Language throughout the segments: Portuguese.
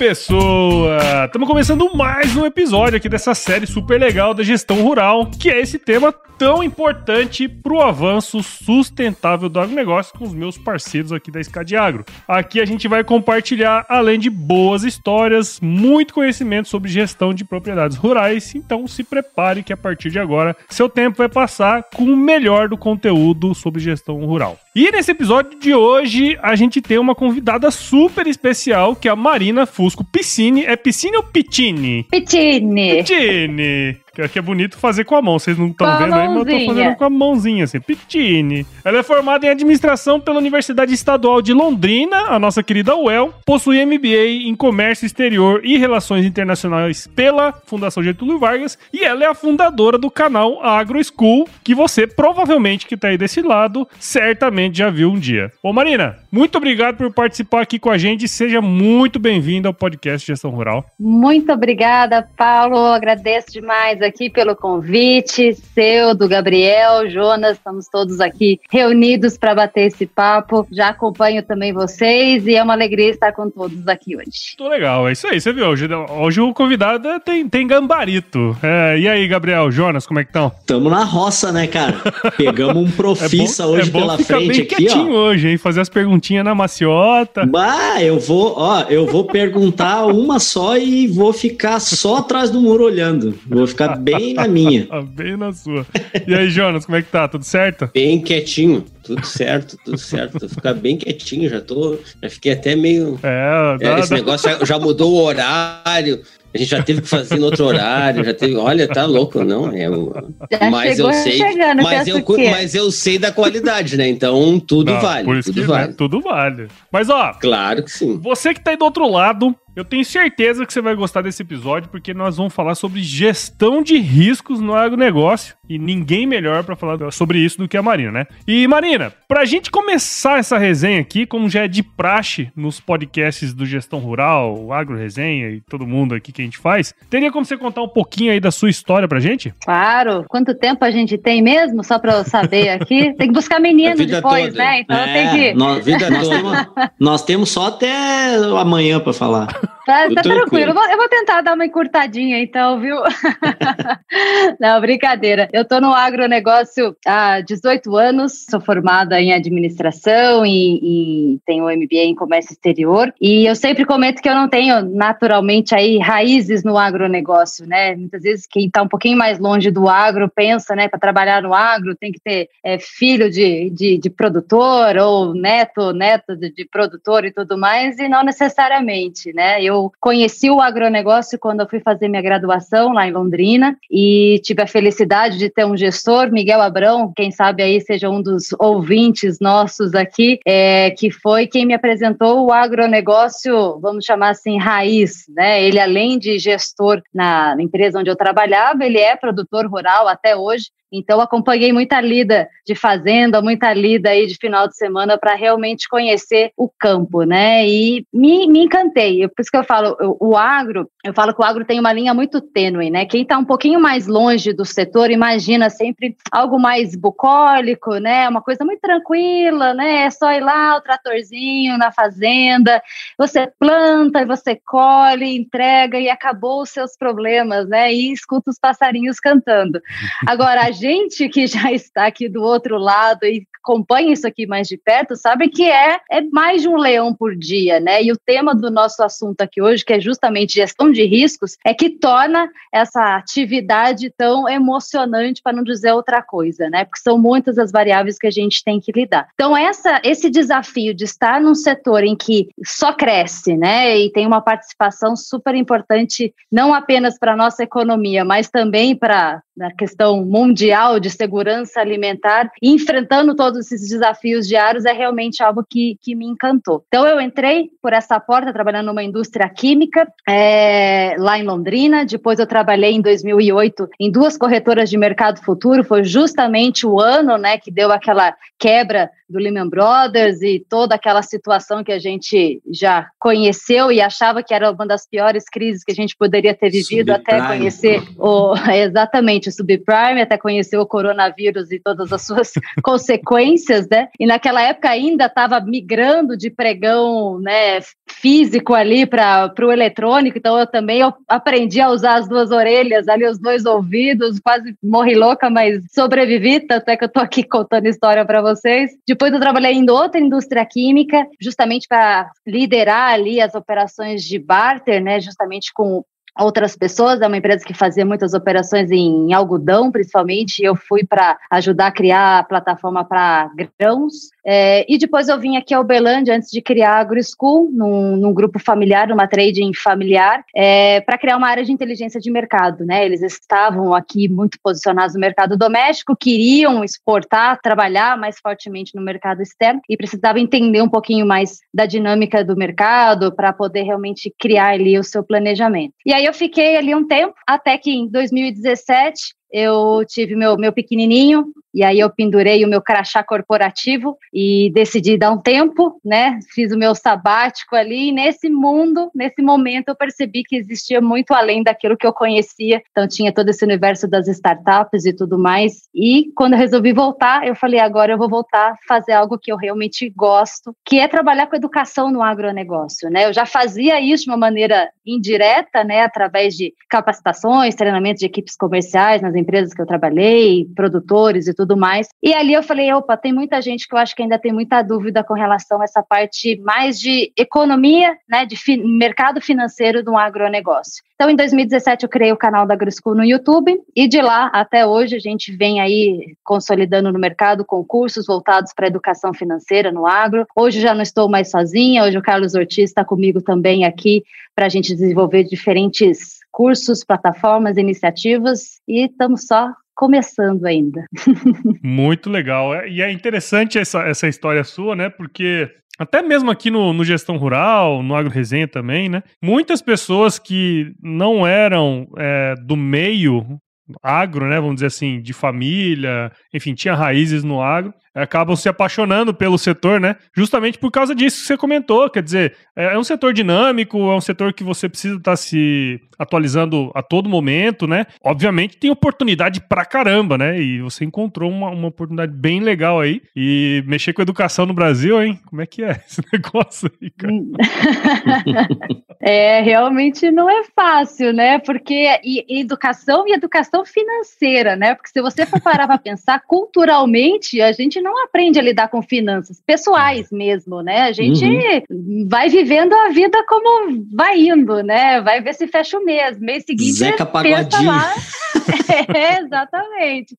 Pessoa! Estamos começando mais um episódio aqui dessa série super legal da gestão rural, que é esse tema tão importante para o avanço sustentável do agronegócio com os meus parceiros aqui da Scad Agro. Aqui a gente vai compartilhar, além de boas histórias, muito conhecimento sobre gestão de propriedades rurais, então se prepare que a partir de agora seu tempo vai passar com o melhor do conteúdo sobre gestão rural. E nesse episódio de hoje a gente tem uma convidada super especial que é a Marina Piscine. É Piscine ou Pitini? Pitini. Pitini. Que que é bonito fazer com a mão. Vocês não estão vendo aí, mas eu tô fazendo com a mãozinha, assim. Pitini. Ela é formada em administração pela Universidade Estadual de Londrina, a nossa querida UEL. Possui MBA em Comércio Exterior e Relações Internacionais pela Fundação Getúlio Vargas. E ela é a fundadora do canal Agro School, que você provavelmente que tá aí desse lado, certamente já viu um dia. Ô Marina, muito obrigado por participar aqui com a gente. Seja muito bem-vinda ao podcast Gestão Rural. Muito obrigada, Paulo. Agradeço demais aqui pelo convite. Seu, do Gabriel, Jonas, estamos todos aqui reunidos para bater esse papo. Já acompanho também vocês e é uma alegria estar com todos aqui hoje. Muito legal, é isso aí, você viu. Hoje, hoje o convidado tem, tem gambarito. É, e aí, Gabriel, Jonas, como é que estão? Tamo na roça, né, cara? Pegamos um profissa hoje é bom pela ficar frente bem aqui, quietinho ó. hoje, hein? Fazer as perguntinhas na maciota. Bah, eu vou, ó, eu vou perguntar uma só e vou ficar só atrás do muro olhando. Vou ficar bem na minha. Ah, Bem na sua. E aí, Jonas, como é que tá? Tudo certo? Bem quietinho, tudo certo, tudo certo. Ficar bem quietinho, já tô. Já fiquei até meio. É, é, dá, esse dá- negócio já, já mudou o horário. A gente já teve que fazer no outro horário, já teve. Olha, tá louco, não? É, mas eu sei, chegando, mas eu, que- mas eu sei da qualidade, né? Então tudo Não, vale, Por isso tudo que vale. né, tudo vale. Mas, ó, Claro que sim. Você que tá aí do outro lado, eu tenho certeza que você vai gostar desse episódio, porque nós vamos falar sobre gestão de riscos no agronegócio. E ninguém melhor pra falar sobre isso do que a Marina, né? E Marina, pra gente começar essa resenha aqui, como já é de praxe nos podcasts do Gestão Rural, Agro Resenha e todo mundo aqui que a gente faz, teria como você contar um pouquinho aí da sua história pra gente? Claro. Quanto tempo a gente tem mesmo? Só para eu saber aqui. Tem que buscar menino A vida depois, toda. né? Então É, tem que. nós, Vida nós, toda. temos, nós temos só até amanhã pra falar. Tá, tá tranquilo. tranquilo. Eu vou, eu vou tentar dar uma encurtadinha, então, viu? Não, brincadeira. Eu tô no agronegócio há 18 anos, sou formada em administração e, e tenho MBA em comércio exterior. E eu sempre comento que eu não tenho naturalmente aí raízes no agronegócio, né? Muitas vezes quem tá um pouquinho mais longe do agro pensa, né, para trabalhar no agro tem que ter é, filho de, de, de produtor ou neto, neto de, de produtor e tudo mais, e não necessariamente, né? Eu conheci o agronegócio quando eu fui fazer minha graduação lá em Londrina e tive a felicidade de ter um gestor, Miguel Abrão, quem sabe aí seja um dos ouvintes nossos aqui, é, que foi quem me apresentou o agronegócio, vamos chamar assim, raiz, né? Ele, além de gestor na empresa onde eu trabalhava, ele é produtor rural até hoje. Então, acompanhei muita lida de fazenda, muita lida aí de final de semana para realmente conhecer o campo, né? E me, me encantei. Por isso que eu falo, o agro, eu falo que o agro tem uma linha muito tênue, né? Quem está um pouquinho mais longe do setor imagina sempre algo mais bucólico, né? Uma coisa muito tranquila, né? É só ir lá, o tratorzinho na fazenda, você planta, você colhe, entrega e acabou os seus problemas, né? E escuta os passarinhos cantando. Agora, a gente que já está aqui do outro lado e acompanha isso aqui mais de perto, sabe que é, é mais de um leão por dia, né? E o tema do nosso assunto aqui hoje, que é justamente gestão de riscos, é que torna essa atividade tão emocionante, para não dizer outra coisa, né? Porque são muitas as variáveis que a gente tem que lidar. Então, essa, esse desafio de estar num setor em que só cresce, né? E tem uma participação super importante, não apenas para a nossa economia, mas também para na questão mundial de segurança alimentar, e enfrentando todos esses desafios diários, é realmente algo que, que me encantou. Então, eu entrei por essa porta, trabalhando numa indústria química, é, lá em Londrina. Depois, eu trabalhei em 2008 em duas corretoras de mercado futuro. Foi justamente o ano né, que deu aquela quebra do Lehman Brothers e toda aquela situação que a gente já conheceu e achava que era uma das piores crises que a gente poderia ter vivido subprime. até conhecer o exatamente o subprime, até conhecer o coronavírus e todas as suas consequências, né? E naquela época ainda estava migrando de pregão, né, físico ali para o eletrônico, então eu também eu aprendi a usar as duas orelhas, ali os dois ouvidos, quase morri louca, mas sobrevivi, tanto é que eu estou aqui contando história para vocês. De depois eu trabalhei em outra indústria química, justamente para liderar ali as operações de barter, né, justamente com outras pessoas. É uma empresa que fazia muitas operações em algodão, principalmente. E eu fui para ajudar a criar a plataforma para grãos. É, e depois eu vim aqui ao Belândia antes de criar a AgroSchool, num, num grupo familiar, numa trading familiar, é, para criar uma área de inteligência de mercado. Né? Eles estavam aqui muito posicionados no mercado doméstico, queriam exportar, trabalhar mais fortemente no mercado externo e precisavam entender um pouquinho mais da dinâmica do mercado para poder realmente criar ali o seu planejamento. E aí eu fiquei ali um tempo, até que em 2017 eu tive meu, meu pequenininho, e aí eu pendurei o meu crachá corporativo e decidi dar um tempo, né? Fiz o meu sabático ali, e nesse mundo, nesse momento, eu percebi que existia muito além daquilo que eu conhecia. Então, tinha todo esse universo das startups e tudo mais. E quando eu resolvi voltar, eu falei: agora eu vou voltar a fazer algo que eu realmente gosto, que é trabalhar com educação no agronegócio, né? Eu já fazia isso de uma maneira indireta, né? Através de capacitações, treinamentos de equipes comerciais nas empresas que eu trabalhei, produtores e tudo mais. E ali eu falei, opa, tem muita gente que eu acho que ainda tem muita dúvida com relação a essa parte mais de economia, né, de fi mercado financeiro do agronegócio. Então, em 2017, eu criei o canal da AgroSchool no YouTube e de lá até hoje a gente vem aí consolidando no mercado concursos voltados para a educação financeira no agro. Hoje já não estou mais sozinha, hoje o Carlos Ortiz está comigo também aqui para a gente desenvolver diferentes cursos, plataformas, iniciativas e estamos só começando ainda. Muito legal. É, e é interessante essa, essa história sua, né? Porque até mesmo aqui no, no, Gestão Rural, no Agro Resenha também, né? Muitas pessoas que não eram é, do meio agro, né? Vamos dizer assim, de família, enfim, tinha raízes no agro, acabam se apaixonando pelo setor, né? Justamente por causa disso que você comentou. Quer dizer, é, é um setor dinâmico, é um setor que você precisa estar tá se atualizando a todo momento, né? Obviamente tem oportunidade pra caramba, né? E você encontrou uma, uma oportunidade bem legal aí. E mexer com educação no Brasil, hein? Como é que é esse negócio aí, cara? é, realmente não é fácil, né? Porque e, educação e educação financeira, né? Porque se você for parar pra pensar, culturalmente, a gente não aprende a lidar com finanças pessoais mesmo, né? A gente uhum. vai vivendo a vida como vai indo, né? Vai ver se fecha o mês. Mês seguinte, Zeca Pagodinho. Lá. é, exatamente.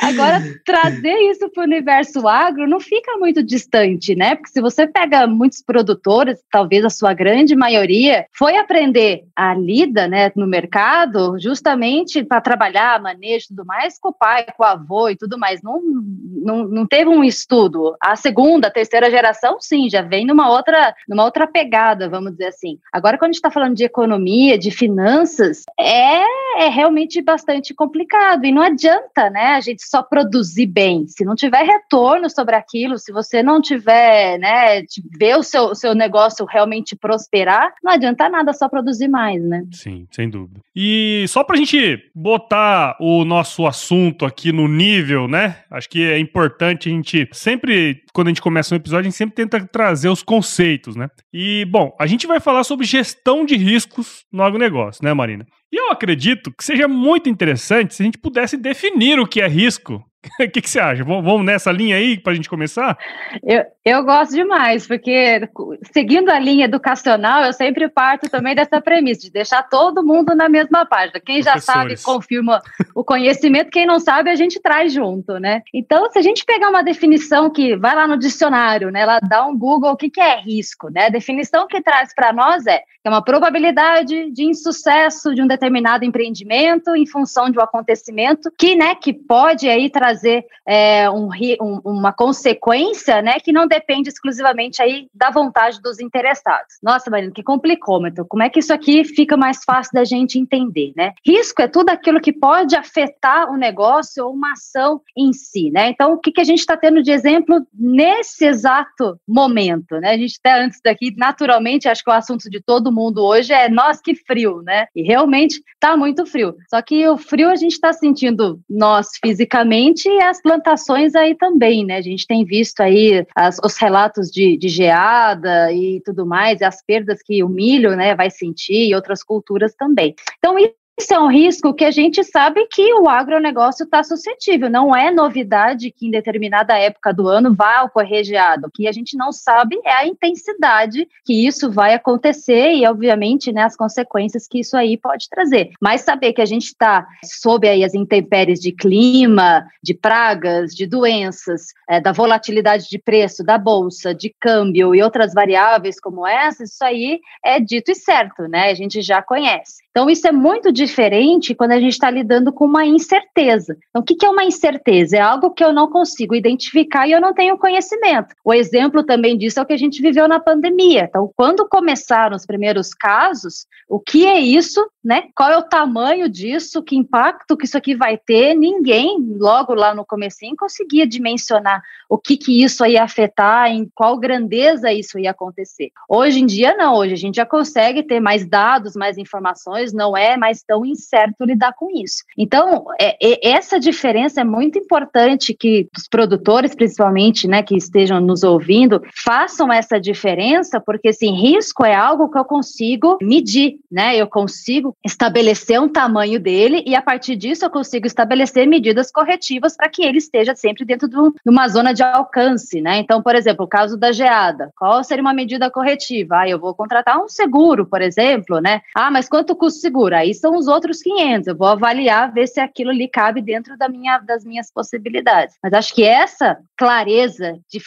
Agora, trazer isso para o universo agro não fica muito distante, né? Porque se você pega muitos produtores, talvez a sua grande maioria, foi aprender a lida né, no mercado justamente para trabalhar, manejo e tudo mais com o pai, com o avô e tudo mais. Não, não, não teve um estudo. A segunda, a terceira geração, sim, já vem numa outra, numa outra pegada, vamos dizer assim. Agora, quando a gente está falando de economia, de finanças, é, é realmente bastante complicado. E não adianta, né, a gente só produzir bem. Se não tiver retorno sobre aquilo, se você não tiver, né, ver o seu, seu negócio realmente prosperar, não adianta nada só produzir mais, né? Sim, sem dúvida. E só para a gente botar o nosso assunto aqui no nível, né? Acho que é importante a gente sempre, quando a gente começa um episódio, a gente sempre tenta trazer os conceitos, né? E, bom, a gente vai falar sobre gestão de riscos no agronegócio, né, Marina? E eu acredito que seja muito interessante se a gente pudesse definir o que é risco O que, que, você acha? Vamos nessa linha aí para a gente começar? Eu, eu gosto demais, porque seguindo a linha educacional, eu sempre parto também dessa premissa, de deixar todo mundo na mesma página. Quem já sabe, confirma o conhecimento, quem não sabe, a gente traz junto, né? Então, se a gente pegar uma definição que vai lá no dicionário, né? Ela dá um Google, o que, que é risco, né? A definição que traz para nós é que é uma probabilidade de insucesso de um determinado empreendimento em função de um acontecimento que, né, que pode aí trazer é, um, um, uma consequência, né, que não depende exclusivamente aí da vontade dos interessados. Nossa, Marina, que complicômetro. Como é que isso aqui fica mais fácil da gente entender, né? Risco é tudo aquilo que pode afetar o negócio ou uma ação em si, né? Então, o que, que a gente está tendo de exemplo nesse exato momento, né? A gente até antes daqui, naturalmente, acho que o assunto de todo mundo hoje é nós que frio, né? E realmente está muito frio. Só que o frio a gente está sentindo nós fisicamente e as plantações aí também, né? A gente tem visto aí as, os relatos de, de geada e tudo mais, e as perdas que o milho, né, vai sentir e outras culturas também. Então, isso é um risco que a gente sabe que o agronegócio está suscetível. Não é novidade que em determinada época do ano vá ocorrer geado. O que a gente não sabe é a intensidade que isso vai acontecer e, obviamente, né, as consequências que isso aí pode trazer. Mas saber que a gente está sob aí as intempéries de clima, de pragas, de doenças, é, da volatilidade de preço da bolsa, de câmbio e outras variáveis como essa, isso aí é dito e certo, né? A gente já conhece. Então, isso é muito diferente quando a gente está lidando com uma incerteza. Então, o que é uma incerteza? É algo que eu não consigo identificar e eu não tenho conhecimento. O exemplo também disso é o que a gente viveu na pandemia. Então, quando começaram os primeiros casos, o que é isso, né? Qual é o tamanho disso? Que impacto que isso aqui vai ter? Ninguém, logo lá no comecinho, conseguia dimensionar o que, que isso ia afetar, em qual grandeza isso ia acontecer. Hoje em dia, não. Hoje a gente já consegue ter mais dados, mais informações não é mais tão incerto lidar com isso. Então, é, é, essa diferença é muito importante que os produtores, principalmente, né, que estejam nos ouvindo, façam essa diferença, porque, assim, risco é algo que eu consigo medir, né, eu consigo estabelecer um tamanho dele e, a partir disso, eu consigo estabelecer medidas corretivas para que ele esteja sempre dentro de uma zona de alcance, né, então, por exemplo, o caso da geada, qual seria uma medida corretiva? Ah, eu vou contratar um seguro, por exemplo, né, ah, mas quanto custa seguro. Aí são os outros 500. Eu vou avaliar, ver se aquilo ali cabe dentro da minha, das minhas possibilidades. Mas acho que essa clareza de,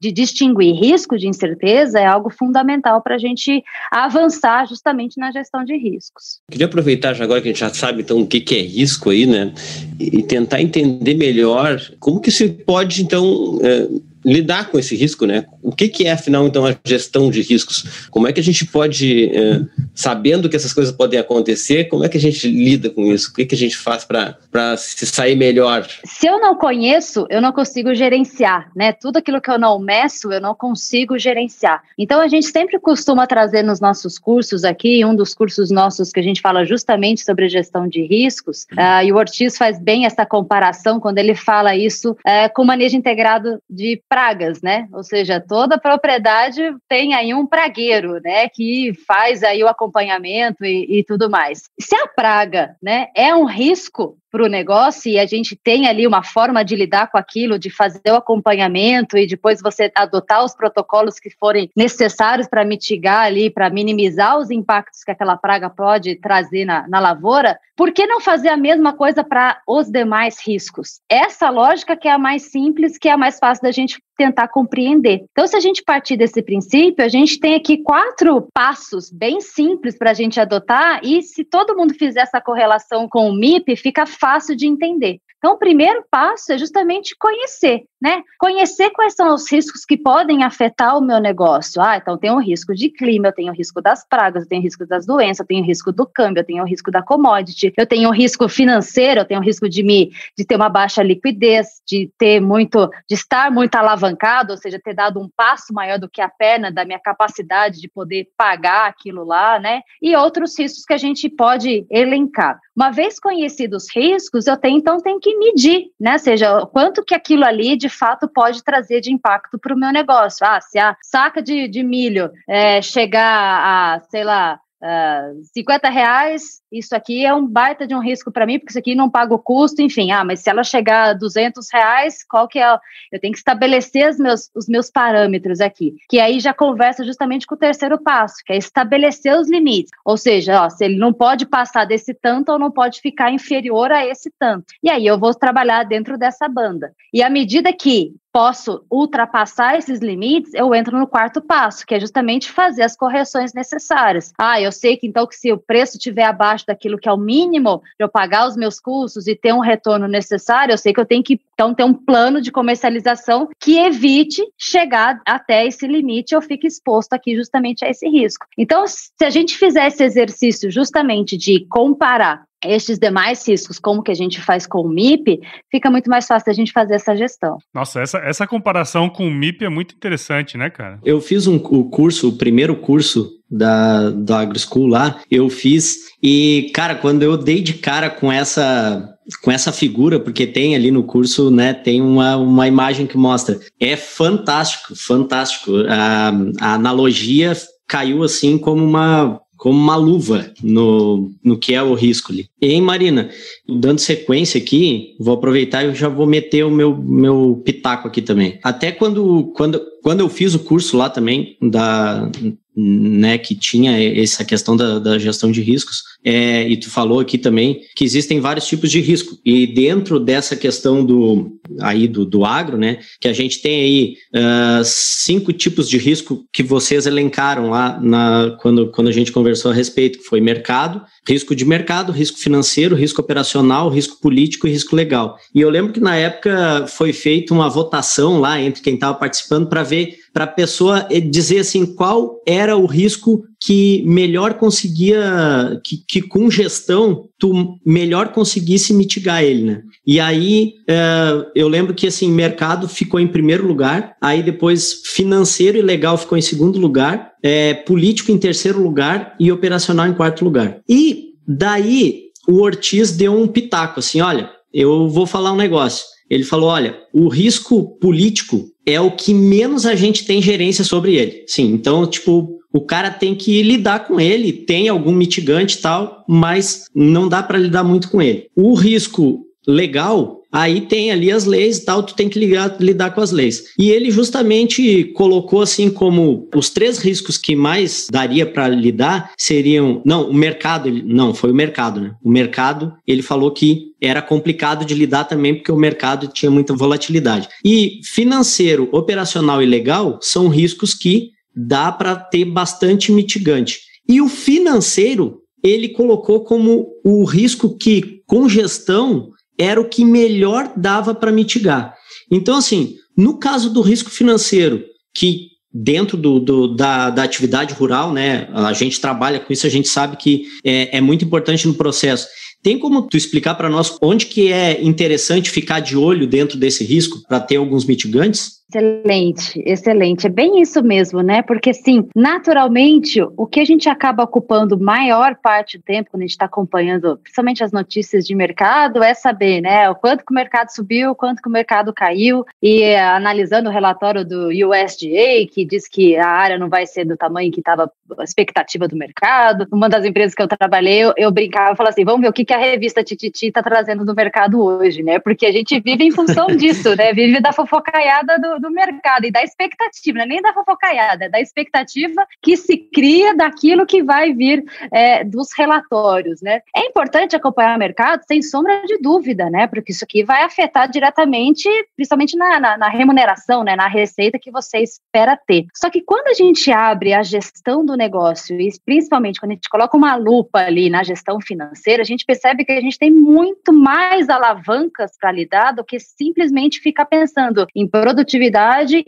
de distinguir risco de incerteza é algo fundamental para a gente avançar justamente na gestão de riscos. Queria aproveitar já agora que a gente já sabe então o que, que é risco aí, né? E tentar entender melhor como que se pode então é, lidar com esse risco, né? O que, que é, afinal, então, a gestão de riscos? Como é que a gente pode, é, sabendo que essas coisas podem acontecer, como é que a gente lida com isso? O que, que a gente faz para se sair melhor? Se eu não conheço, eu não consigo gerenciar, né? Tudo aquilo que eu não meço, eu não consigo gerenciar. Então, a gente sempre costuma trazer nos nossos cursos aqui, um dos cursos nossos que a gente fala justamente sobre gestão de riscos, uh, e o Ortiz faz bem essa comparação quando ele fala isso uh, com manejo integrado de pragas, né? Ou seja, toda propriedade tem aí um pragueiro, né? Que faz aí o acompanhamento e, e tudo mais. Se a praga, né, é um risco para o negócio e a gente tem ali uma forma de lidar com aquilo, de fazer o acompanhamento e depois você adotar os protocolos que forem necessários para mitigar ali, para minimizar os impactos que aquela praga pode trazer na, na lavoura, por que não fazer a mesma coisa para os demais riscos? Essa lógica que é a mais simples, que é a mais fácil da gente tentar compreender. Então, se a gente partir desse princípio, a gente tem aqui quatro passos bem simples para a gente adotar, e se todo mundo fizer essa correlação com o MIP, fica fácil de entender. Então, o primeiro passo é justamente conhecer, né? Conhecer quais são os riscos que podem afetar o meu negócio. Ah, então tem o risco de clima, eu tenho o risco das pragas, eu tenho o risco das doenças, eu tenho o risco do câmbio, eu tenho o risco da commodity, eu tenho o risco financeiro, eu tenho o risco de me de ter uma baixa liquidez, de ter muito, de estar muito alavancado, ou seja, ter dado um passo maior do que a perna da minha capacidade de poder pagar aquilo lá, né? E outros riscos que a gente pode elencar. Uma vez conhecidos os riscos, eu tenho então tenho que medir, né? Ou seja, quanto que aquilo ali de fato pode trazer de impacto para o meu negócio. Ah, se a saca de, de milho é, chegar a, sei lá, uh, 50 reais, isso aqui é um baita de um risco para mim, porque isso aqui não paga o custo, enfim, ah, mas se ela chegar a 200 reais, qual que é? Eu tenho que estabelecer os meus, os meus parâmetros aqui, que aí já conversa justamente com o terceiro passo, que é estabelecer os limites, ou seja, ó, se ele não pode passar desse tanto ou não pode ficar inferior a esse tanto. E aí eu vou trabalhar dentro dessa banda. E à medida que posso ultrapassar esses limites, eu entro no quarto passo, que é justamente fazer as correções necessárias. Ah, eu sei que então que se o preço estiver abaixo daquilo que é o mínimo para eu pagar os meus custos e ter um retorno necessário, eu sei que eu tenho que então ter um plano de comercialização que evite chegar até esse limite, eu fico exposto aqui justamente a esse risco. Então, se a gente fizer esse exercício justamente de comparar estes demais riscos, como que a gente faz com o MIP, fica muito mais fácil a gente fazer essa gestão. Nossa, essa, essa comparação com o MIP é muito interessante, né, cara? Eu fiz um, o curso, o primeiro curso da, da AgroSchool lá, eu fiz, e, cara, quando eu dei de cara com essa com essa figura, porque tem ali no curso, né, tem uma, uma imagem que mostra. É fantástico, fantástico. A, a analogia caiu assim como uma como uma luva no, no que é o risco ali. E, hein, Marina, dando sequência aqui, vou aproveitar e já vou meter o meu, meu pitaco aqui também. Até quando, quando, quando eu fiz o curso lá também, da, né, que tinha essa questão da, da gestão de riscos, é, e tu falou aqui também que existem vários tipos de risco, e dentro dessa questão do, aí do, do agro, né, que a gente tem aí uh, cinco tipos de risco que vocês elencaram lá na, quando, quando a gente conversou a respeito, que foi mercado, risco de mercado, risco financeiro, risco operacional, risco político e risco legal. E eu lembro que na época foi feita uma votação lá entre quem estava participando para ver para a pessoa dizer assim qual era o risco que melhor conseguia, que, que com gestão tu melhor conseguisse mitigar ele, né? E aí é, eu lembro que assim mercado ficou em primeiro lugar, aí depois financeiro e legal ficou em segundo lugar, é, político em terceiro lugar e operacional em quarto lugar. E daí o Ortiz deu um pitaco assim, olha, eu vou falar um negócio. Ele falou, olha, o risco político é o que menos a gente tem gerência sobre ele. Sim, então, tipo, o cara tem que lidar com ele, tem algum mitigante e tal, mas não dá para lidar muito com ele. O risco legal, aí tem ali as leis e tal, tu tem que ligar, lidar com as leis. E ele justamente colocou assim como os três riscos que mais daria para lidar seriam, não, o mercado, não, foi o mercado, né? O mercado, ele falou que era complicado de lidar também porque o mercado tinha muita volatilidade. E financeiro, operacional e legal são riscos que dá para ter bastante mitigante. E o financeiro, ele colocou como o risco que com gestão era o que melhor dava para mitigar. Então, assim, no caso do risco financeiro, que dentro do, do da, da, atividade rural, né, a gente trabalha com isso, a gente sabe que é, é muito importante no processo. Tem como tu explicar para nós onde que é interessante ficar de olho dentro desse risco para ter alguns mitigantes? Excelente, excelente. É bem isso mesmo, né? Porque, assim, naturalmente, o que a gente acaba ocupando maior parte do tempo, quando a gente está acompanhando, principalmente as notícias de mercado, é saber, né, o quanto que o mercado subiu, o quanto que o mercado caiu, e é, analisando o relatório do USDA, que diz que a área não vai ser do tamanho que estava a expectativa do mercado. Uma das empresas que eu trabalhei, eu, eu brincava e falava assim: vamos ver o que, que a revista Tititi está trazendo do mercado hoje, né? Porque a gente vive em função disso, né? Vive da fofocaiada do, do mercado e da expectativa, não é nem da fofocaiada, é da expectativa que se cria daquilo que vai vir é, dos relatórios, né? É importante acompanhar o mercado, sem sombra de dúvida, né? Porque isso aqui vai afetar diretamente, principalmente na, na, na remuneração, né? Na receita que você espera ter. Só que quando a gente abre a gestão do negócio, e principalmente quando a gente coloca uma lupa ali na gestão financeira, a gente percebe que a gente tem muito mais alavancas para lidar do que simplesmente ficar pensando em produtividade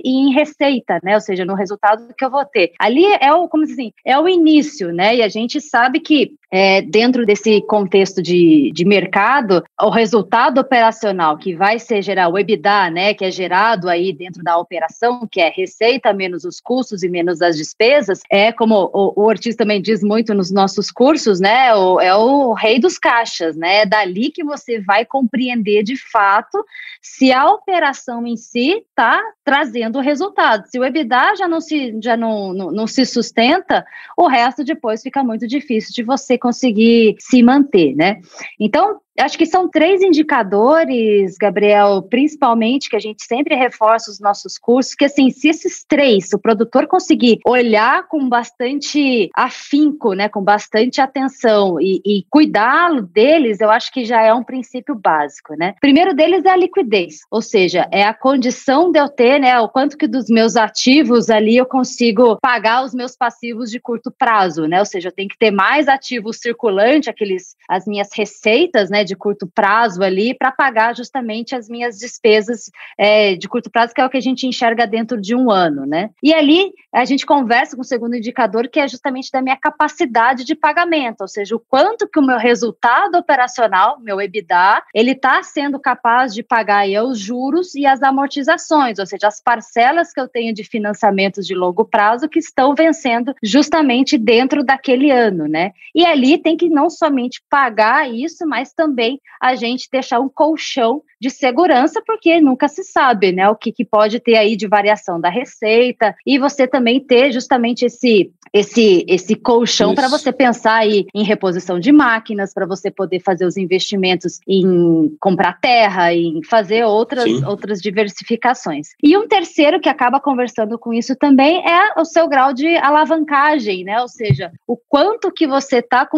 e em receita, né? Ou seja, no resultado que eu vou ter. Ali é o, como assim, é o início, né? E a gente sabe que é, dentro desse contexto de, de mercado, o resultado operacional que vai ser gerar o EBITDA, né, que é gerado aí dentro da operação, que é receita menos os custos e menos as despesas, é como o, o Ortiz também diz muito nos nossos cursos, né, o, é o rei dos caixas, né, é dali que você vai compreender de fato se a operação em si está trazendo resultado. Se o EBITDA já não se, já não, não, não se sustenta, o resto depois fica muito difícil de você conseguir se manter, né? Então, Acho que são três indicadores, Gabriel, principalmente, que a gente sempre reforça os nossos cursos, que assim, se esses três, o produtor conseguir olhar com bastante afinco, né, com bastante atenção e, e cuidá-lo deles, eu acho que já é um princípio básico, né? Primeiro deles é a liquidez, ou seja, é a condição de eu ter, né, o quanto que dos meus ativos ali eu consigo pagar os meus passivos de curto prazo, né? Ou seja, eu tenho que ter mais ativos circulante, aqueles, as minhas receitas, né, de curto prazo ali para pagar justamente as minhas despesas é, de curto prazo, que é o que a gente enxerga dentro de um ano, né? E ali a gente conversa com o segundo indicador, que é justamente da minha capacidade de pagamento, ou seja, o quanto que o meu resultado operacional, meu EBITDA, ele está sendo capaz de pagar aí os juros e as amortizações, ou seja, as parcelas que eu tenho de financiamentos de longo prazo que estão vencendo justamente dentro daquele ano, né? E ali tem que não somente pagar isso, mas também também a gente deixar um colchão de segurança, porque nunca se sabe, né, o que, que pode ter aí de variação da receita, e você também ter justamente esse esse, esse colchão para você pensar aí em reposição de máquinas, para você poder fazer os investimentos em comprar terra, em fazer outras, outras diversificações. E um terceiro que acaba conversando com isso também é o seu grau de alavancagem, né? Ou seja, o quanto que você está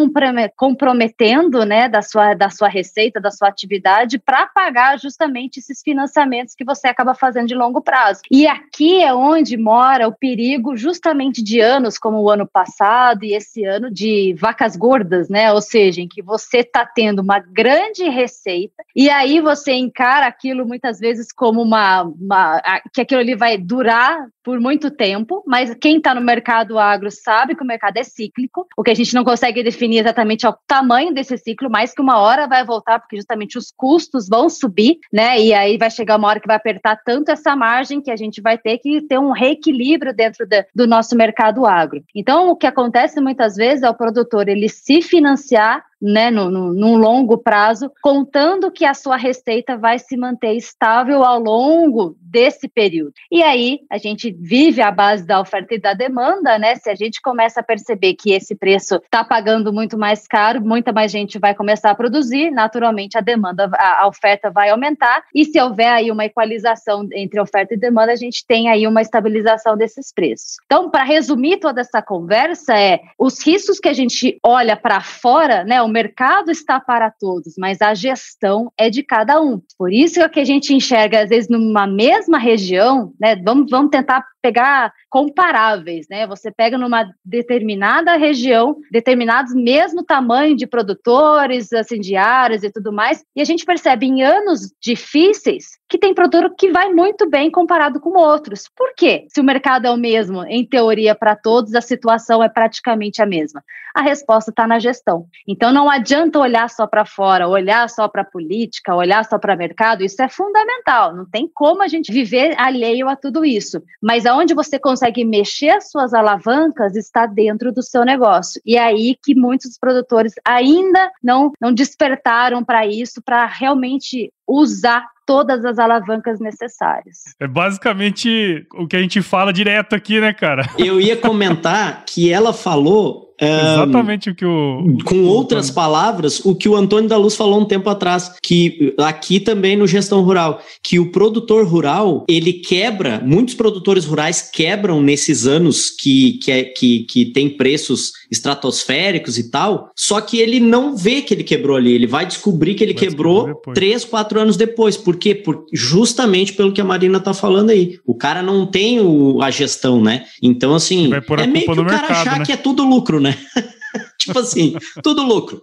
comprometendo, né, da sua, da sua receita, da sua atividade, para pagar justamente esses financiamentos que você acaba fazendo de longo prazo. E aqui é onde mora o perigo justamente de anos como ano passado e esse ano de vacas gordas, né? Ou seja, em que você está tendo uma grande receita e aí você encara aquilo muitas vezes como uma, uma que aquilo ali vai durar por muito tempo, mas quem está no mercado agro sabe que o mercado é cíclico. O que a gente não consegue definir exatamente é o tamanho desse ciclo, mas que uma hora vai voltar, porque justamente os custos vão subir, né? E aí vai chegar uma hora que vai apertar tanto essa margem que a gente vai ter que ter um reequilíbrio dentro de, do nosso mercado agro. Então, o que acontece muitas vezes é o produtor ele se financiar né, no, no, num longo prazo, contando que a sua receita vai se manter estável ao longo desse período. E aí a gente vive à base da oferta e da demanda, né? Se a gente começa a perceber que esse preço está pagando muito mais caro, muita mais gente vai começar a produzir, naturalmente a demanda, a, a oferta vai aumentar, e se houver aí uma equalização entre oferta e demanda, a gente tem aí uma estabilização desses preços. Então, para resumir toda essa conversa, é os riscos que a gente olha para fora, né? O mercado está para todos, mas a gestão é de cada um. Por isso é que a gente enxerga, às vezes, numa mesma região, né? Vamos, vamos tentar pegar comparáveis, né? Você pega numa determinada região, determinados mesmo tamanho de produtores, assim, de áreas e tudo mais, e a gente percebe em anos difíceis que tem produtor que vai muito bem comparado com outros. Por quê? Se o mercado é o mesmo, em teoria, para todos, a situação é praticamente a mesma. A resposta está na gestão. Então não adianta olhar só para fora, olhar só para política, olhar só para mercado, isso é fundamental. Não tem como a gente viver alheio a tudo isso. Mas aonde você consegue mexer as suas alavancas está dentro do seu negócio. E é aí que muitos produtores ainda não, não despertaram para isso, para realmente usar todas as alavancas necessárias. É basicamente o que a gente fala direto aqui, né, cara? Eu ia comentar que ela falou Exatamente o que o. Com outras palavras, o que o Antônio da Luz falou um tempo atrás, que aqui também no Gestão Rural, que o produtor rural, ele quebra, muitos produtores rurais quebram nesses anos que, que, é, que, que tem preços estratosféricos e tal, só que ele não vê que ele quebrou ali, ele vai descobrir que ele vai quebrou três, quatro anos depois. Por quê? Por, justamente pelo que a Marina tá falando aí. O cara não tem o, a gestão, né? Então, assim, é meio que o cara mercado, achar né? que é tudo lucro, né? tipo assim, tudo lucro.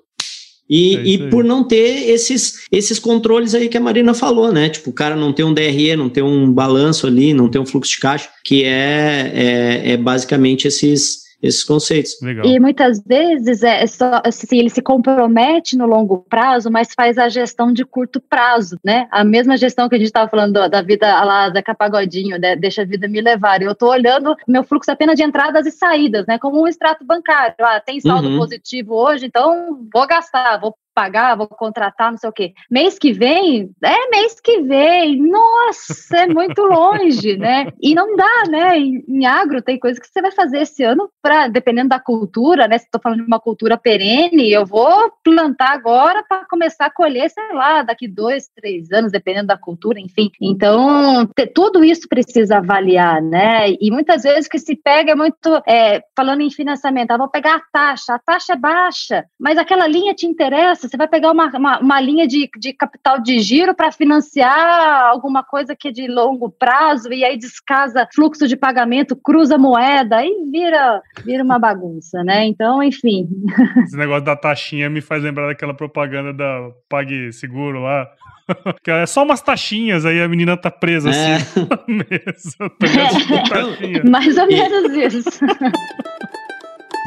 E, é e por não ter esses, esses controles aí que a Marina falou, né? Tipo, o cara não ter um DRE, não ter um balanço ali, não ter um fluxo de caixa, que é, é, é basicamente esses, esses conceitos. Legal. E muitas vezes é só assim, ele se compromete no longo prazo, mas faz a gestão de curto prazo, né? A mesma gestão que a gente estava falando da vida lá da Capagodinho, né? deixa a vida me levar. Eu estou olhando meu fluxo apenas de entradas e saídas, né? Como um extrato bancário. Ah, tem saldo uhum. positivo hoje, então vou gastar, vou pagar, vou contratar, não sei o quê. Mês que vem, é mês que vem. Nossa, é muito longe, né? E não dá, né? Em, em agro tem coisa que você vai fazer esse ano para, dependendo da cultura, né? Se estou falando de uma cultura perene, eu vou plantar agora para começar a colher, sei lá, daqui dois, três anos, dependendo da cultura, enfim. Então, tudo isso precisa avaliar, né? E muitas vezes o que se pega é muito, é, falando em financiamento, ah, vou pegar a taxa, a taxa é baixa, mas aquela linha te interessa, você vai pegar uma, uma, uma linha de, de capital de giro para financiar alguma coisa que é de longo prazo e aí descasa fluxo de pagamento, cruza moeda, aí vira, vira uma bagunça, né? Então, enfim. Esse negócio da taxinha me faz lembrar daquela propaganda da PagSeguro lá. que é só umas taxinhas, aí a menina tá presa é. assim na mesa. Tá é, mais ou menos isso.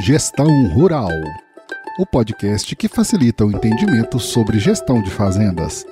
Gestão Rural o podcast que facilita o entendimento sobre gestão de fazendas.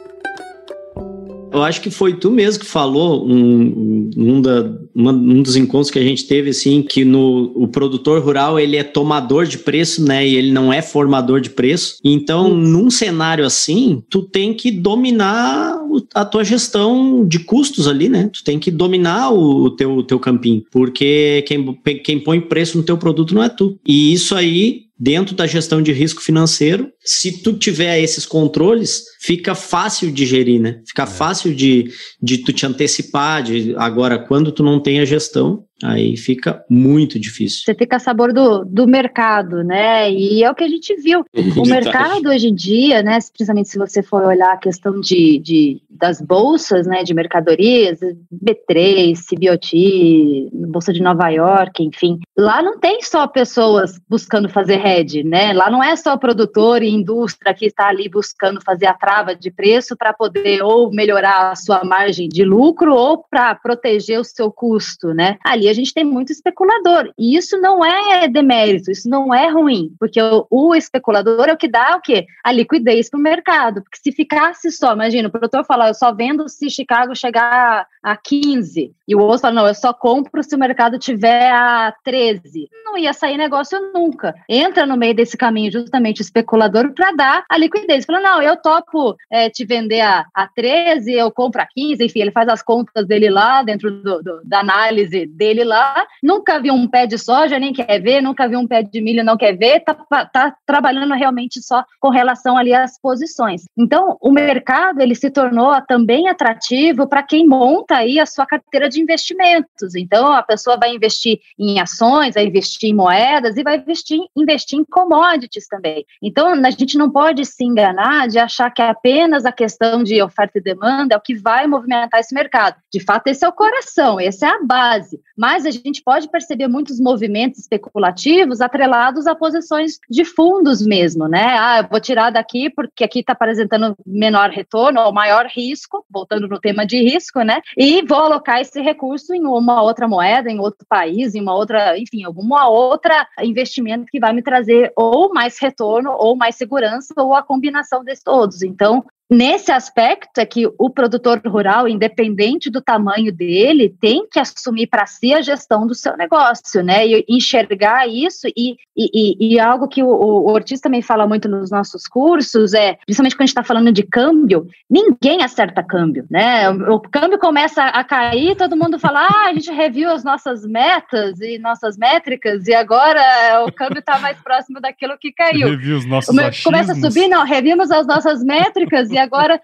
Eu acho que foi tu mesmo que falou um, um, da, uma, um dos encontros que a gente teve, assim, que no, o produtor rural ele é tomador de preço, né? E ele não é formador de preço. Então, num cenário assim, tu tem que dominar a tua gestão de custos ali, né? Tu tem que dominar o, teu, o teu campinho, porque quem, quem põe preço no teu produto não é tu. E isso aí dentro da gestão de risco financeiro, se tu tiver esses controles, fica fácil de gerir, né? Fica é. fácil de, de tu te antecipar, de agora quando tu não tem a gestão, aí fica muito difícil. Você fica a sabor do, do mercado, né? E é o que a gente viu. O mercado hoje em dia, né? Principalmente se você for olhar a questão de, de das bolsas, né? De mercadorias, B3, CBOT, Bolsa de Nova York, enfim. Lá não tem só pessoas buscando fazer hedge, né? Lá não é só produtor e indústria que está ali buscando fazer a trava de preço para poder ou melhorar a sua margem de lucro ou para proteger o seu custo, né? Ali a gente tem muito especulador. E isso não é demérito, isso não é ruim, porque o, o especulador é o que dá o quê? A liquidez para o mercado. Porque se ficasse só, imagina, o produtor fala, eu só vendo se Chicago chegar a 15, e o outro fala, não, eu só compro se o mercado tiver a 13. Não ia sair negócio nunca. Entra no meio desse caminho justamente especulador para dar a liquidez. Fala, não, eu topo é, te vender a, a 13, eu compro a 15, enfim, ele faz as contas dele lá dentro do, do, da análise dele lá, nunca viu um pé de soja, nem quer ver, nunca viu um pé de milho, não quer ver, tá, tá trabalhando realmente só com relação ali às posições. Então, o mercado, ele se tornou também atrativo para quem monta aí a sua carteira de investimentos. Então, a pessoa vai investir em ações, vai investir em moedas e vai investir, investir em commodities também. Então, a gente não pode se enganar de achar que é apenas a questão de oferta e demanda é o que vai movimentar esse mercado. De fato, esse é o coração, essa é a base mas a gente pode perceber muitos movimentos especulativos atrelados a posições de fundos mesmo, né? Ah, eu vou tirar daqui porque aqui está apresentando menor retorno ou maior risco, voltando no tema de risco, né? E vou alocar esse recurso em uma outra moeda, em outro país, em uma outra, enfim, alguma outra investimento que vai me trazer ou mais retorno ou mais segurança ou a combinação desses todos. Então, Nesse aspecto é que o produtor rural, independente do tamanho dele, tem que assumir para si a gestão do seu negócio, né? E enxergar isso e, e, e algo que o, o Ortiz também fala muito nos nossos cursos é, principalmente quando a gente está falando de câmbio, ninguém acerta câmbio, né? O, o, câmbio começa a cair, todo mundo fala, ah, a gente reviu as nossas metas e nossas métricas e agora o câmbio está mais próximo daquilo que caiu. Reviu os nossos o, Começa a subir, não, revimos as nossas métricas e agora,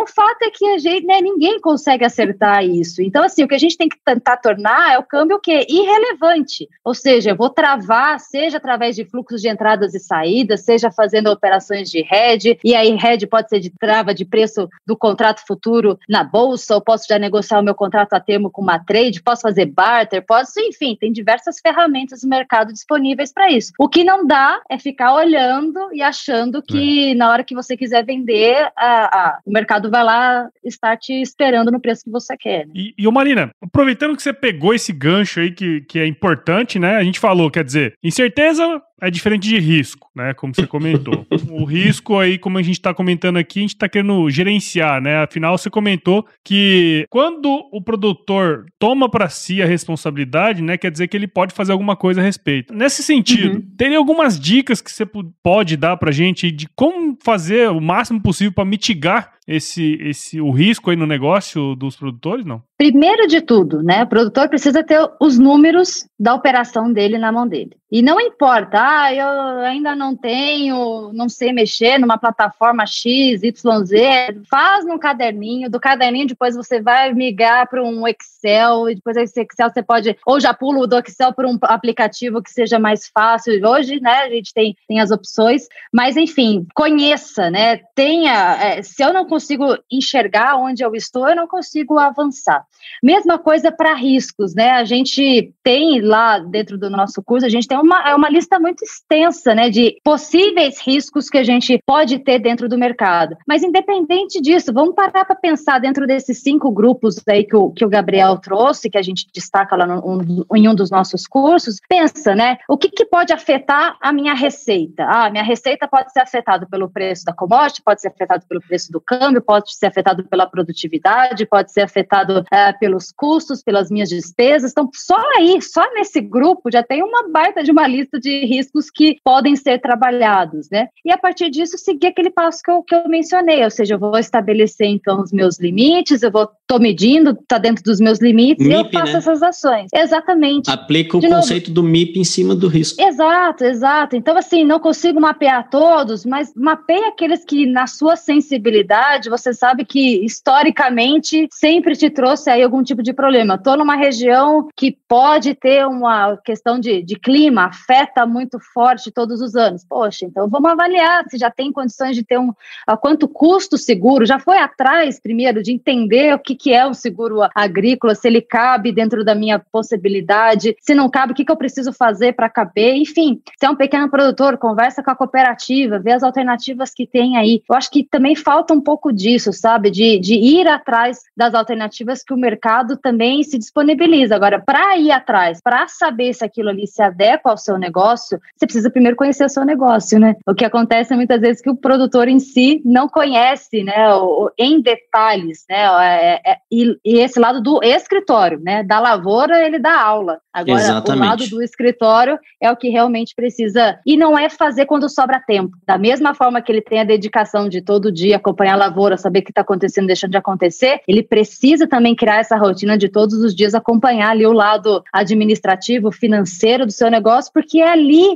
o fato é que a gente, né, ninguém consegue acertar isso. Então, assim, o que a gente tem que tentar tornar é o câmbio que é irrelevante. Ou seja, eu vou travar, seja através de fluxos de entradas e saídas, seja fazendo operações de hedge, e aí hedge pode ser de trava de preço do contrato futuro na bolsa, ou posso já negociar o meu contrato a termo com uma trade, posso fazer barter, posso, enfim, tem diversas ferramentas no mercado disponíveis para isso. O que não dá é ficar olhando e achando que é. na hora que você quiser vender, a, o mercado vai lá estar te esperando no preço que você quer. Né? E, ô Marina, aproveitando que você pegou esse gancho aí que, que é importante, né? A gente falou, quer dizer, incerteza é diferente de risco, né? Como você comentou. o risco aí, como a gente está comentando aqui, a gente está querendo gerenciar, né? Afinal, você comentou que quando o produtor toma para si a responsabilidade, né? Quer dizer que ele pode fazer alguma coisa a respeito. Nesse sentido, uhum. teria algumas dicas que você pode dar para gente de como fazer o máximo possível para mitigar esse, esse o risco aí no negócio dos produtores, não? Primeiro de tudo, né? O produtor precisa ter os números da operação dele na mão dele. E não importa, ah, eu ainda não tenho, não sei mexer numa plataforma X, Y, Z, faz num caderninho, do caderninho depois você vai migrar para um Excel, e depois esse Excel você pode, ou já pula do Excel para um aplicativo que seja mais fácil. Hoje, né, a gente tem, tem as opções, mas enfim, conheça, né, tenha, é, se eu não consigo enxergar onde eu estou, eu não consigo avançar. Mesma coisa para riscos, né, a gente tem lá dentro do nosso curso, a gente tem uma, é uma lista muito extensa né, de possíveis riscos que a gente pode ter dentro do mercado. Mas, independente disso, vamos parar para pensar dentro desses cinco grupos aí que o, que o Gabriel trouxe, que a gente destaca lá no, um, em um dos nossos cursos. Pensa, né? O que, que pode afetar a minha receita? Ah, minha receita pode ser afetada pelo preço da commodity, pode ser afetado pelo preço do câmbio, pode ser afetado pela produtividade, pode ser afetado é, pelos custos, pelas minhas despesas. Então, só aí, só nesse grupo, já tem uma baita de uma lista de riscos que podem ser trabalhados, né? E a partir disso, seguir aquele passo que eu, que eu mencionei, ou seja, eu vou estabelecer então os meus limites, eu vou tô medindo, tá dentro dos meus limites, MIP, e eu faço né? essas ações. Exatamente. Aplica o de conceito novo. do MIP em cima do risco. Exato, exato. Então, assim, não consigo mapear todos, mas mapeia aqueles que, na sua sensibilidade, você sabe que historicamente sempre te trouxe aí algum tipo de problema. Tô numa região que pode ter uma questão de, de clima afeta muito forte todos os anos. Poxa, então vamos avaliar se já tem condições de ter um a quanto custo seguro. Já foi atrás primeiro de entender o que, que é um seguro agrícola, se ele cabe dentro da minha possibilidade, se não cabe, o que, que eu preciso fazer para caber. Enfim, se é um pequeno produtor, conversa com a cooperativa, vê as alternativas que tem aí. Eu acho que também falta um pouco disso, sabe? De, de ir atrás das alternativas que o mercado também se disponibiliza. Agora, para ir atrás, para saber se aquilo ali se adequa ao seu negócio, você precisa primeiro conhecer o seu negócio, né? O que acontece é muitas vezes que o produtor em si não conhece, né, o, em detalhes, né? É, é, e, e, esse lado do escritório, né? Da lavoura ele dá aula. Agora, Exatamente. o lado do escritório é o que realmente precisa. E não é fazer quando sobra tempo. Da mesma forma que ele tem a dedicação de todo dia acompanhar a lavoura, saber o que está acontecendo, deixando de acontecer, ele precisa também criar essa rotina de todos os dias acompanhar ali o lado administrativo, financeiro do seu negócio, porque é ali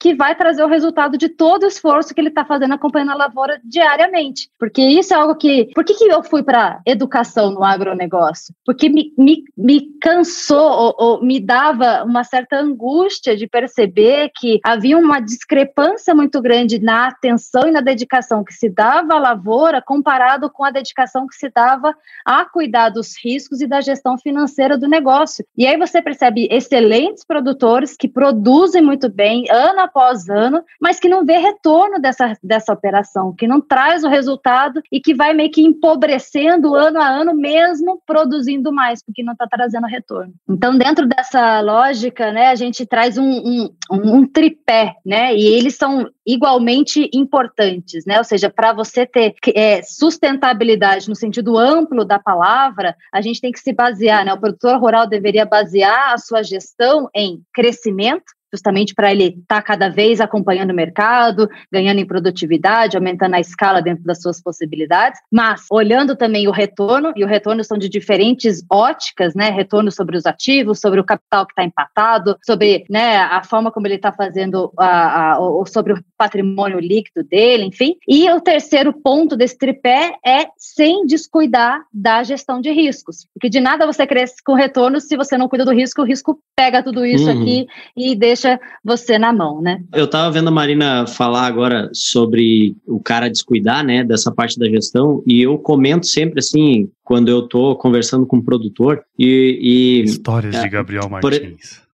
que vai trazer o resultado de todo o esforço que ele está fazendo acompanhando a lavoura diariamente. Porque isso é algo que. Por que, que eu fui para educação no agronegócio? Porque me, me, me cansou ou, ou, me dava uma certa angústia de perceber que havia uma discrepância muito grande na atenção e na dedicação que se dava à lavoura comparado com a dedicação que se dava a cuidar dos riscos e da gestão financeira do negócio. E aí você percebe excelentes produtores que produzem muito bem, ano após ano, mas que não vê retorno dessa, dessa operação, que não traz o resultado e que vai meio que empobrecendo ano a ano, mesmo produzindo mais, porque não está trazendo retorno. Então, dentro dessa lógica, né, a gente traz um, um, um tripé, né, e eles são igualmente importantes, né? Ou seja, para você ter é, sustentabilidade no sentido amplo da palavra, a gente tem que se basear, né? O produtor rural deveria basear a sua gestão em crescimento, justamente para ele estar tá cada vez acompanhando o mercado, ganhando em produtividade, aumentando a escala dentro das suas possibilidades, mas olhando também o retorno, e o retorno são de diferentes óticas, né? Retorno sobre os ativos, sobre o capital que está empatado, sobre né, a forma como ele está fazendo, a, a, o, sobre o patrimônio líquido dele, enfim. E o terceiro ponto desse tripé é sem descuidar da gestão de riscos, porque de nada você cresce com retorno se você não cuida do risco, o risco pega tudo isso uhum. aqui e deixa deixa você na mão, né? Eu estava vendo a Marina falar agora sobre o cara descuidar, né, dessa parte da gestão, e eu comento sempre assim, quando eu estou conversando com o produtor e... e Histórias é, de Gabriel Martins. Por...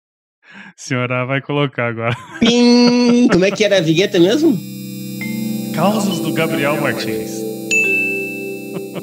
Senhora vai colocar agora. Pim! Como é que era a vinheta mesmo? Causos do Gabriel Martins.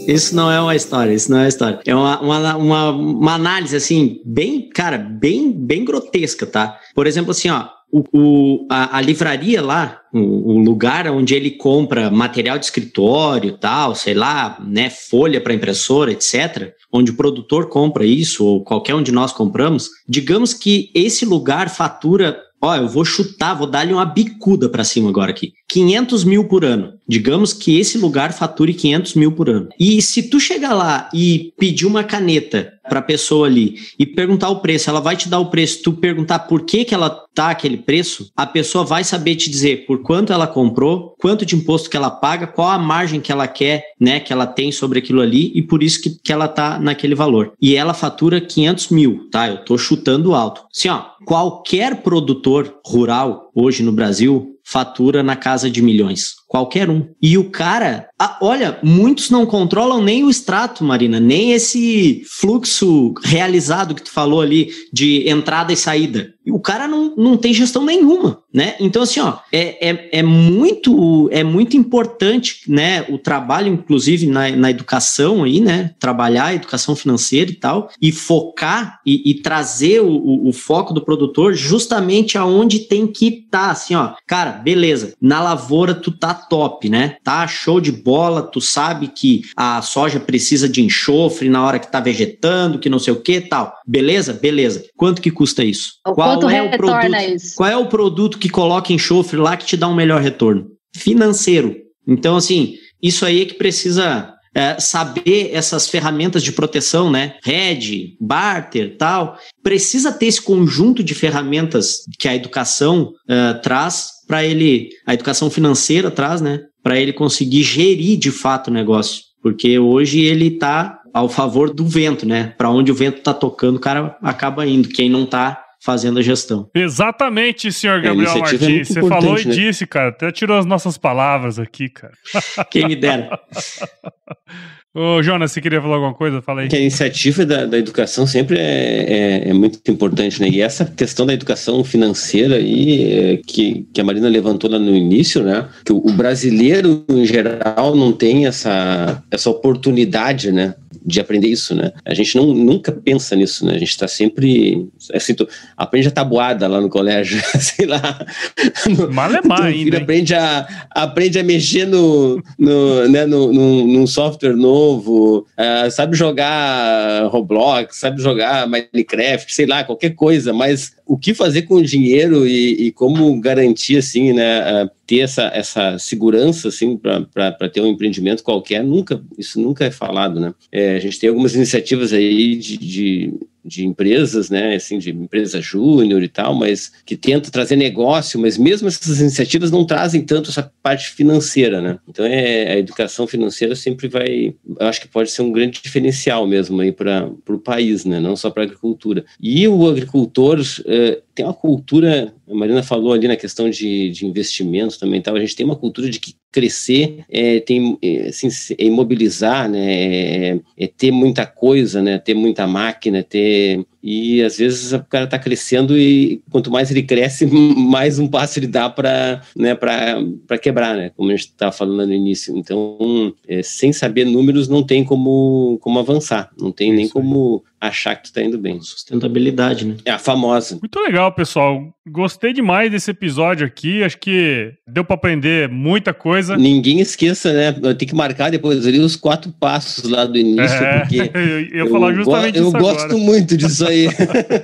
Isso não é uma história, isso não é uma história. É uma, uma, uma, uma análise, assim, bem, cara, bem, bem grotesca, tá? Por exemplo, assim, ó, o, o a, a, livraria lá, o, o, lugar onde ele compra material de escritório, tal, sei lá, né, folha para impressora, etc., onde o produtor compra isso, ou qualquer um de nós compramos, digamos que esse lugar fatura Ó, eu vou chutar, vou dar-lhe uma bicuda para cima agora aqui. 500 mil por ano. Digamos que esse lugar fature 500 mil por ano. E se tu chegar lá e pedir uma caneta para a pessoa ali e perguntar o preço, ela vai te dar o preço, tu perguntar por que, que ela tá aquele preço, a pessoa vai saber te dizer por quanto ela comprou, quanto de imposto que ela paga, qual a margem que ela quer, né, que ela tem sobre aquilo ali e por isso que, que ela tá naquele valor. E ela fatura 500 mil, tá? Eu tô chutando alto. Assim, ó, qualquer produtor rural hoje no Brasil fatura na casa de milhões. Qualquer um. E o cara, ah, olha, muitos não controlam nem o extrato, Marina, nem esse fluxo realizado que tu falou ali de entrada e saída. O cara não, não tem gestão nenhuma, né? Então, assim, ó, é, é, é, muito, é muito importante, né, o trabalho, inclusive, na, na educação aí, né? Trabalhar a educação financeira e tal, e focar e, e trazer o, o, o, foco do produtor justamente aonde tem que estar, tá, assim, ó. Cara, beleza, na lavoura tu tá top, né? Tá show de bola, tu sabe que a soja precisa de enxofre na hora que tá vegetando, que não sei o que tal. Beleza? Beleza. Quanto que custa isso? Qual quanto é produto? Isso? Qual é o produto que coloca enxofre lá que te dá um melhor retorno? Financeiro. Então, assim, isso aí é que precisa é, saber essas ferramentas de proteção, né? Red, barter, tal. Precisa ter esse conjunto de ferramentas que a educação uh, traz para ele, a educação financeira traz, né? Para ele conseguir gerir de fato o negócio. Porque hoje ele está ao favor do vento, né? Para onde o vento está tocando, o cara acaba indo. Quem não está fazendo a gestão. Exatamente, senhor Gabriel é, Martins. É Você falou e né? disse, cara. Até tirou as nossas palavras aqui, cara. Quem me dera. Ô, Jonas, você queria falar alguma coisa? Fala aí. Que a iniciativa da, da educação sempre é, é, é, muito importante, né? E essa questão da educação financeira aí, é, que, que a Marina levantou lá no início, né? Que o, o brasileiro, em geral, não tem essa, essa oportunidade, né? De aprender isso, né? A gente não, nunca pensa nisso, né? A gente está sempre. Assim, tu aprende a tabuada lá no colégio, sei lá. Malemar ainda. Aprende a, aprende a mexer no, no, né, no, no, num software novo, uh, sabe jogar Roblox, sabe jogar Minecraft, sei lá, qualquer coisa, mas o que fazer com o dinheiro e, e como garantir, assim, né? Uh, ter essa, essa segurança assim para ter um empreendimento qualquer nunca isso nunca é falado né? É, a gente tem algumas iniciativas aí de, de de empresas, né, assim, de empresa júnior e tal, mas que tenta trazer negócio, mas mesmo essas iniciativas não trazem tanto essa parte financeira, né? Então é a educação financeira sempre vai, acho que pode ser um grande diferencial mesmo aí para o país, né? Não só para a agricultura. E o agricultor é, tem uma cultura, a Marina falou ali na questão de, de investimentos também, tal. A gente tem uma cultura de que crescer é, tem é, assim, é imobilizar, né? É, é, ter muita coisa, né? Ter muita máquina, ter e às vezes o cara está crescendo e quanto mais ele cresce, mais um passo ele dá para né, para quebrar, né? Como a gente estava falando no início. Então, é, sem saber números, não tem como, como avançar, não tem nem como achar que tu tá indo bem. Sustentabilidade, né? É a famosa. Muito legal, pessoal. Gostei demais desse episódio aqui. Acho que deu para aprender muita coisa. Ninguém esqueça, né? Tem que marcar depois ali os quatro passos lá do início, é, porque eu ia falar justamente eu, isso eu gosto muito disso aí.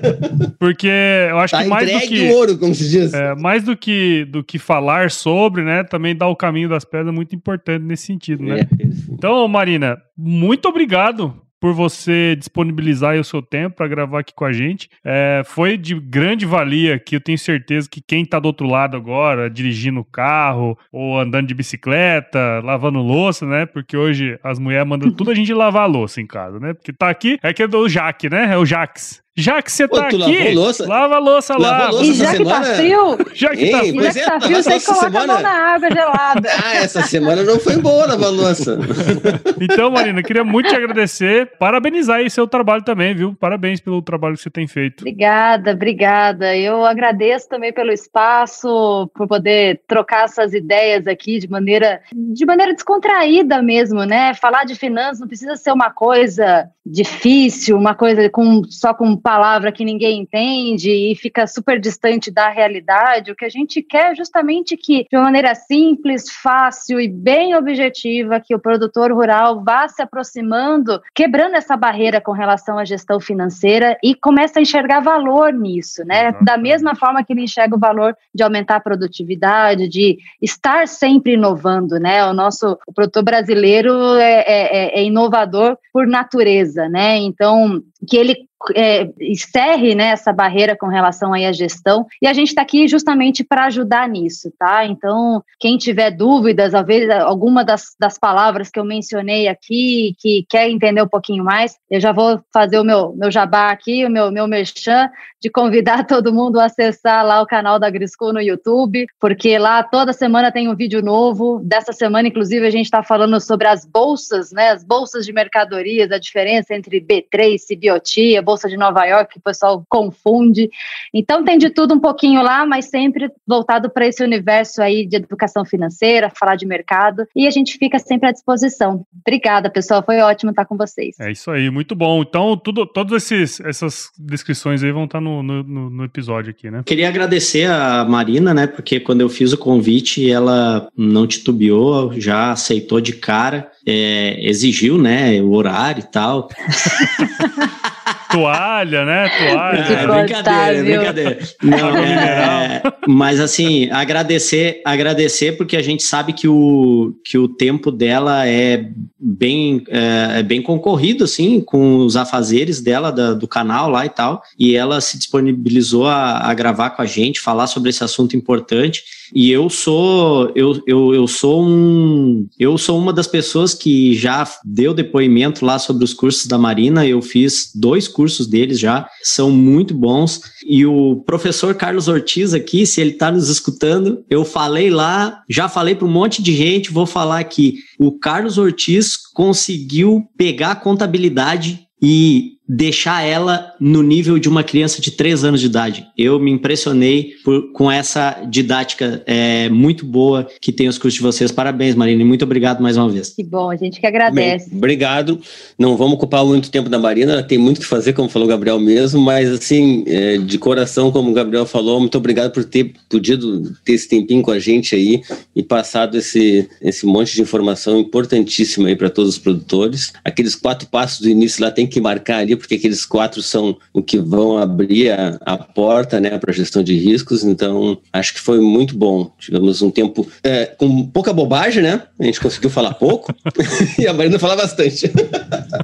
porque eu acho tá que mais do que ouro, como se diz. É, mais do que do que falar sobre, né? Também dá o caminho das pedras muito importante nesse sentido, né? É, então, Marina, muito obrigado por você disponibilizar o seu tempo para gravar aqui com a gente. É, foi de grande valia que eu tenho certeza que quem está do outro lado agora, dirigindo o carro, ou andando de bicicleta, lavando louça, né? Porque hoje as mulheres mandam tudo a gente lavar a louça em casa, né? Porque tá aqui, é que é do Jaque, né? É o Jax. Já que você tá Pô, aqui, louça? lava a louça lá. Louça e já que tá semana? tá frio, já que Ei, tá frio, já que tá frio, você coloca semana... a mão na água gelada. ah, essa semana não foi boa lavar louça. então, Marina, queria muito te agradecer, parabenizar aí seu trabalho também, viu? Parabéns pelo trabalho que você tem feito. Obrigada, obrigada. Eu agradeço também pelo espaço, por poder trocar essas ideias aqui de maneira, de maneira descontraída mesmo, né? Falar de finanças não precisa ser uma coisa difícil, uma coisa com, só com palavra que ninguém entende e fica super distante da realidade. O que a gente quer é justamente que, de uma maneira simples, fácil e bem objetiva, que o produtor rural vá se aproximando, quebrando essa barreira com relação à gestão financeira e comece a enxergar valor nisso, né? Uhum. Da mesma forma que ele enxerga o valor de aumentar a produtividade, de estar sempre inovando, né? O nosso o produtor brasileiro é, é, é inovador por natureza, né? Então, que ele é, encerre né, essa barreira com relação aí à gestão e a gente está aqui justamente para ajudar nisso, tá? Então, quem tiver dúvidas, talvez alguma das, das palavras que eu mencionei aqui, que quer entender um pouquinho mais, eu já vou fazer o meu, meu jabá aqui, o meu, meu merchan, de convidar todo mundo a acessar lá o canal da Grisco no YouTube, porque lá toda semana tem um vídeo novo. Dessa semana, inclusive, a gente está falando sobre as bolsas, né? As bolsas de mercadorias, a diferença entre B3, CBOT, a Bolsa de Nova York, que o pessoal confunde. Então tem de tudo um pouquinho lá, mas sempre voltado para esse universo aí de educação financeira, falar de mercado, e a gente fica sempre à disposição. Obrigada, pessoal, foi ótimo estar com vocês. É isso aí, muito bom. Então, tudo, todas essas descrições aí vão estar no, no, no, episódio aqui, né? Queria agradecer a Marina, né? Porque quando eu fiz o convite, ela não titubeou, já aceitou de cara, é, exigiu, né? O horário e tal. Toalha, né? Toalha. É, brincadeira, brincadeira. Não, é, mas assim, agradecer, agradecer porque a gente sabe que o, que o tempo dela é bem, é, é bem concorrido, assim, com os afazeres dela, da, do canal lá e tal. E ela se disponibilizou a, a gravar com a gente, falar sobre esse assunto importante. E eu sou eu, eu, eu sou um eu sou uma das pessoas que já deu depoimento lá sobre os cursos da Marina. Eu fiz dois cursos deles já, são muito bons. E o professor Carlos Ortiz aqui, se ele está nos escutando, eu falei lá, já falei para um monte de gente, vou falar aqui. O Carlos Ortiz conseguiu pegar a contabilidade e deixar ela no nível de uma criança de 3 anos de idade. Eu me impressionei por, com essa didática é, muito boa que tem os cursos de vocês. Parabéns, Marina, e muito obrigado mais uma vez. Que bom, a gente que agradece. Bem, obrigado. Não vamos ocupar muito tempo da Marina, tem muito que fazer, como falou o Gabriel mesmo, mas assim, é, de coração, como o Gabriel falou, muito obrigado por ter podido ter esse tempinho com a gente aí e passado esse, esse monte de informação importantíssima aí para todos os produtores. Aqueles quatro passos do início lá tem que marcar ali porque aqueles quatro são o que vão abrir a, a porta né, para a gestão de riscos. Então, acho que foi muito bom. Tivemos um tempo é, com pouca bobagem, né? A gente conseguiu falar pouco e a Marina fala bastante.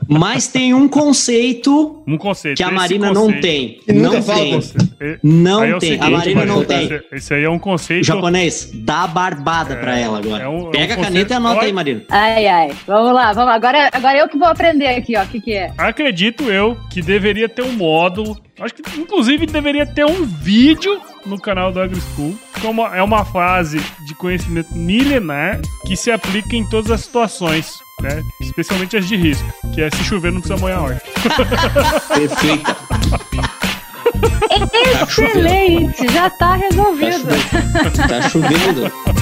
Mas tem um conceito, um conceito que a Marina conceito. não tem. Não tem. Não tem. A Marina não tem. Esse aí é um conceito. Japonês, dá barbada é, para ela agora. É um, Pega é um a caneta e anota aí, Marina. Ai, ai. Vamos lá, vamos lá. Agora, agora eu que vou aprender aqui, ó. O que, que é? Acredito eu que deveria ter um módulo. Acho que inclusive deveria ter um vídeo no canal do AgriSchool. Como é uma fase de conhecimento milenar que se aplica em todas as situações, né? Especialmente as de risco, que é se chover não precisa molhar a horta. Perfeito. Excelente, já tá resolvido. Tá chovendo. Tá chovendo.